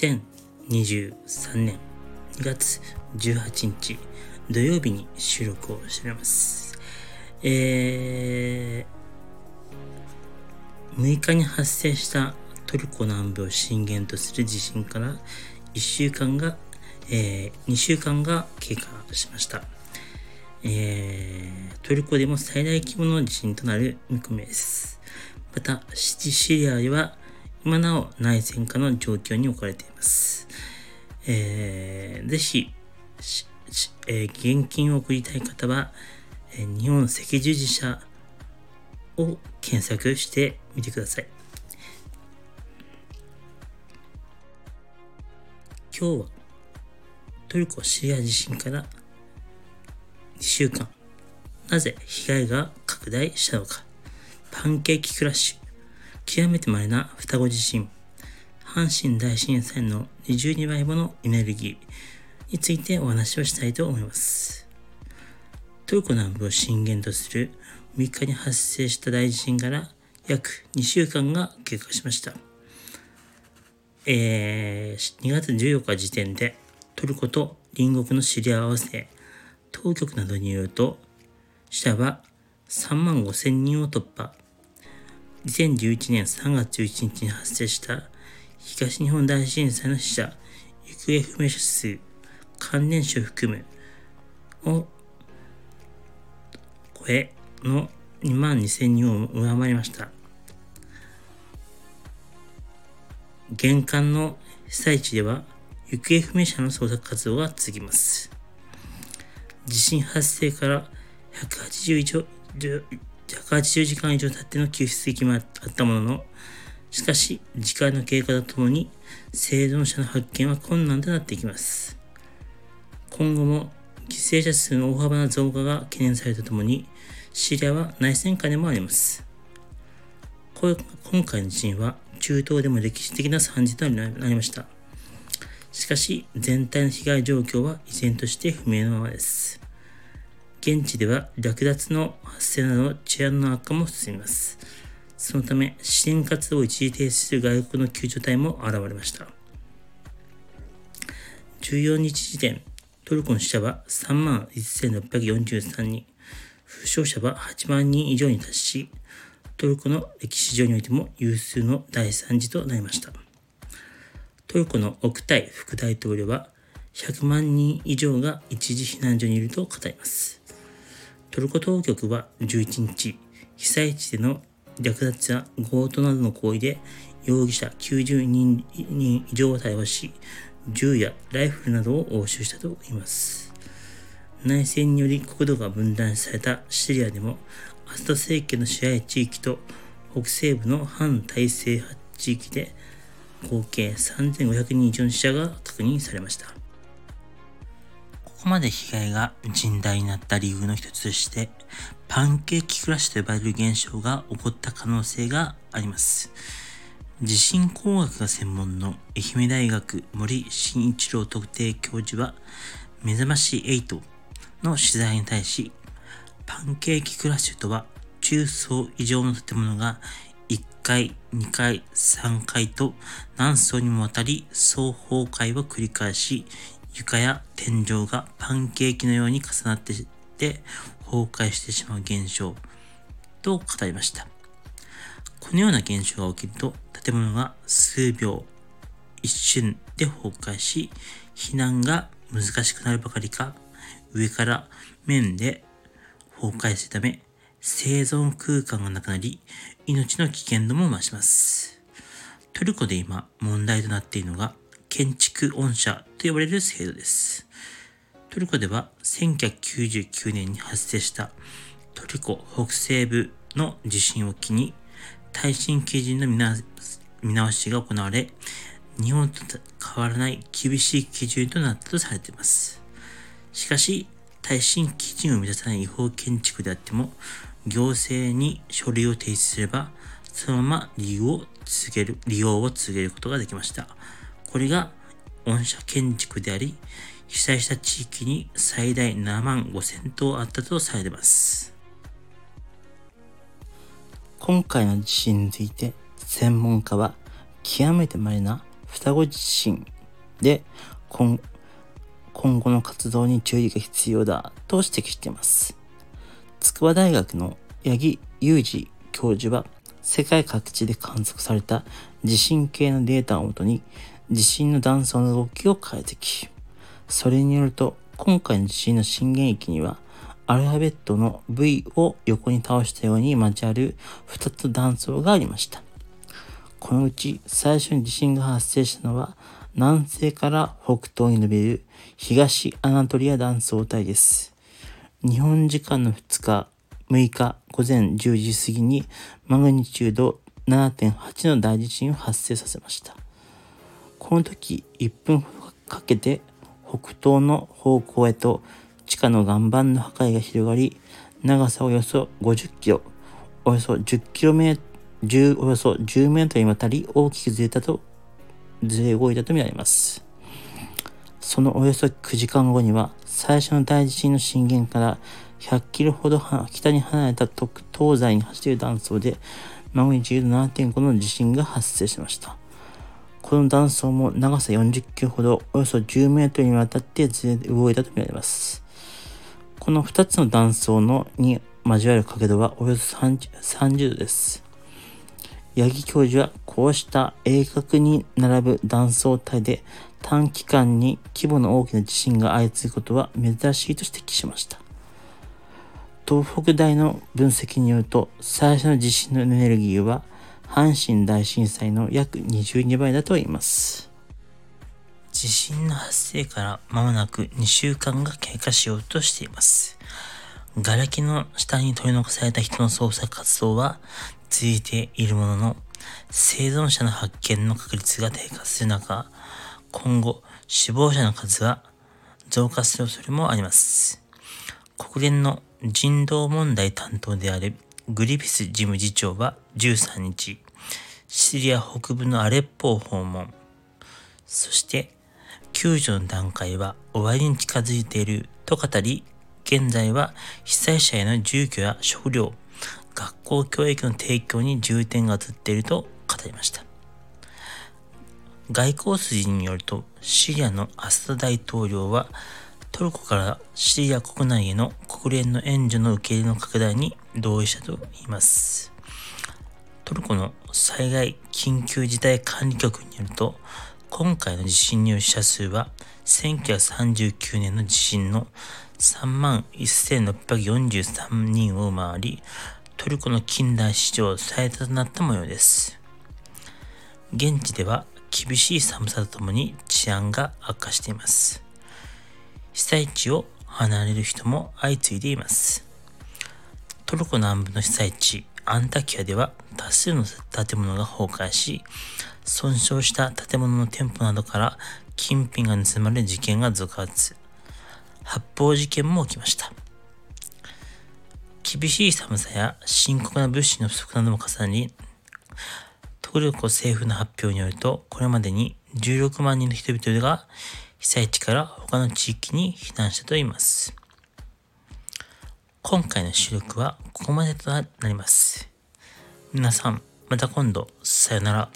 2023年2月18日土曜日に収録をしております。えー、6日に発生したトルコ南部を震源とする地震から1週間が、えー、2週間が経過しました。えー、トルコでも最大規模の地震となる見込みです。また、シリアでは今なお内戦下の状況に置かれています。えー、ぜひ、えー、現金を送りたい方は、えー、日本赤十字社を検索してみてください。今日はトルコシリア地震から2週間、なぜ被害が拡大したのか、パンケーキクラッシュ、極めて稀な双子地震、阪神大震災の22倍ものエネルギーについてお話をしたいと思います。トルコ南部を震源とする3日に発生した大地震から約2週間が経過しました。えー、2月14日時点でトルコと隣国のシリア合わせ、当局などによると、死者は3万5千人を突破。2011年3月11日に発生した東日本大震災の死者、行方不明者数、関連死を含むを超えの2万2000人を上回りました。玄関の被災地では行方不明者の捜索活動が続きます。地震発生から180以上180時間以上経っての救出劇もあったものの、しかし、時間の経過とともに、生存者の発見は困難となっていきます。今後も、犠牲者数の大幅な増加が懸念されるとともに、シリアは内戦下でもあります。今回の地震は、中東でも歴史的な惨事となりました。しかし、全体の被害状況は依然として不明のままです。現地では略奪の発生など治安の悪化も進みます。そのため、支援活動を一時停止する外国の救助隊も現れました。14日時点、トルコの死者は3万1643人、負傷者は8万人以上に達し、トルコの歴史上においても有数の大惨事となりました。トルコのオクタイ副大統領は、100万人以上が一時避難所にいると語ります。トルコ当局は11日、被災地での略奪や強盗などの行為で容疑者90人以上を逮捕し、銃やライフルなどを押収したといいます。内戦により国土が分断されたシリアでも、アスド政権の支配地域と北西部の反体制派地域で合計3500人以上の死者が確認されました。ここまで被害が甚大になった理由の一つとして、パンケーキクラッシュと呼ばれる現象が起こった可能性があります。地震工学が専門の愛媛大学森慎一郎特定教授は、目覚まし8の取材に対し、パンケーキクラッシュとは、中層以上の建物が1階、2階、3階と何層にもわたり双方壊を繰り返し、床や天井がパンケーキのように重なってて崩壊してしまう現象と語りました。このような現象が起きると建物が数秒、一瞬で崩壊し、避難が難しくなるばかりか、上から面で崩壊するため、生存空間がなくなり、命の危険度も増します。トルコで今問題となっているのが、建築恩赦と呼ばれる制度です。トルコでは1999年に発生したトルコ北西部の地震を機に耐震基準の見直しが行われ、日本と変わらない厳しい基準となったとされています。しかし、耐震基準を満たさない違法建築であっても、行政に書類を提出すれば、そのまま利用を続ける、利用を続けることができました。これが御社建築であり、被災した地域に最大7万5000棟あったとされています。今回の地震について専門家は極めて稀な双子地震で今今後の活動に注意が必要だと指摘しています。筑波大学の八木裕二教授は世界各地で観測された地震計のデータをもとに地震の断層の動きを解析。それによると今回の地震の震源域にはアルファベットの V を横に倒したように交わる2つ断層がありました。このうち最初に地震が発生したのは南西から北東に伸びる東アナトリア断層帯です。日本時間の2日、6日午前10時過ぎにマグニチュード7.8の大地震を発生させました。この時1分かけて北東の方向へと地下の岩盤の破壊が広がり、長さおよそ50キロ、およそ10キロメートル、およそ10メートルにわたり大きくずれたとずれ動いたとみられます。そのおよそ9時間後には、最初の大地震の震源から100キロほど北に離れた東西に走っている断層で、マグニチュード7.5の地震が発生しました。この断層も長さ40キロほど、およそ10メートルにわたってずれ動いたとみられます。この2つの断層のに交わる角度はおよそ 30, 30度です。八木教授はこうした鋭角に並ぶ断層帯で短期間に規模の大きな地震が相次ぐことは珍しいと指摘しました。東北大の分析によると最初の地震のエネルギーは阪神大震災の約22倍だと言います。地震の発生から間もなく2週間が経過しようとしています。瓦礫の下に取り残された人の捜索活動は続いているものの、生存者の発見の確率が低下する中、今後死亡者の数は増加する恐れもあります。国連の人道問題担当であるグリフィス事務次長は13日、シリア北部のアレッポを訪問。そして、救助の段階は終わりに近づいていると語り、現在は被災者への住居や食料、学校教育の提供に重点が移っていると語りました。外交筋によると、シリアのアサド大統領は、トルコからシリア国内への国連の援助の受け入れの拡大に同意したと言います。トルコの災害緊急事態管理局によると、今回の地震による死者数は1939年の地震の3万1643人を回り、トルコの近代史上最多となった模様です。現地では厳しい寒さとともに治安が悪化しています。被災地を離れる人も相次いでいます。トルコ南部の被災地アンタキアでは多数の建物が崩壊し、損傷した建物の店舗などから金品が盗まれ事件が続発。発砲事件も起きました。厳しい寒さや深刻な物資の不足なども重なり、トルコ政府の発表によると、これまでに16万人の人々が被災地から他の地域に避難したといいます。今回の収録はここまでとなります。皆さん、また今度、さよなら。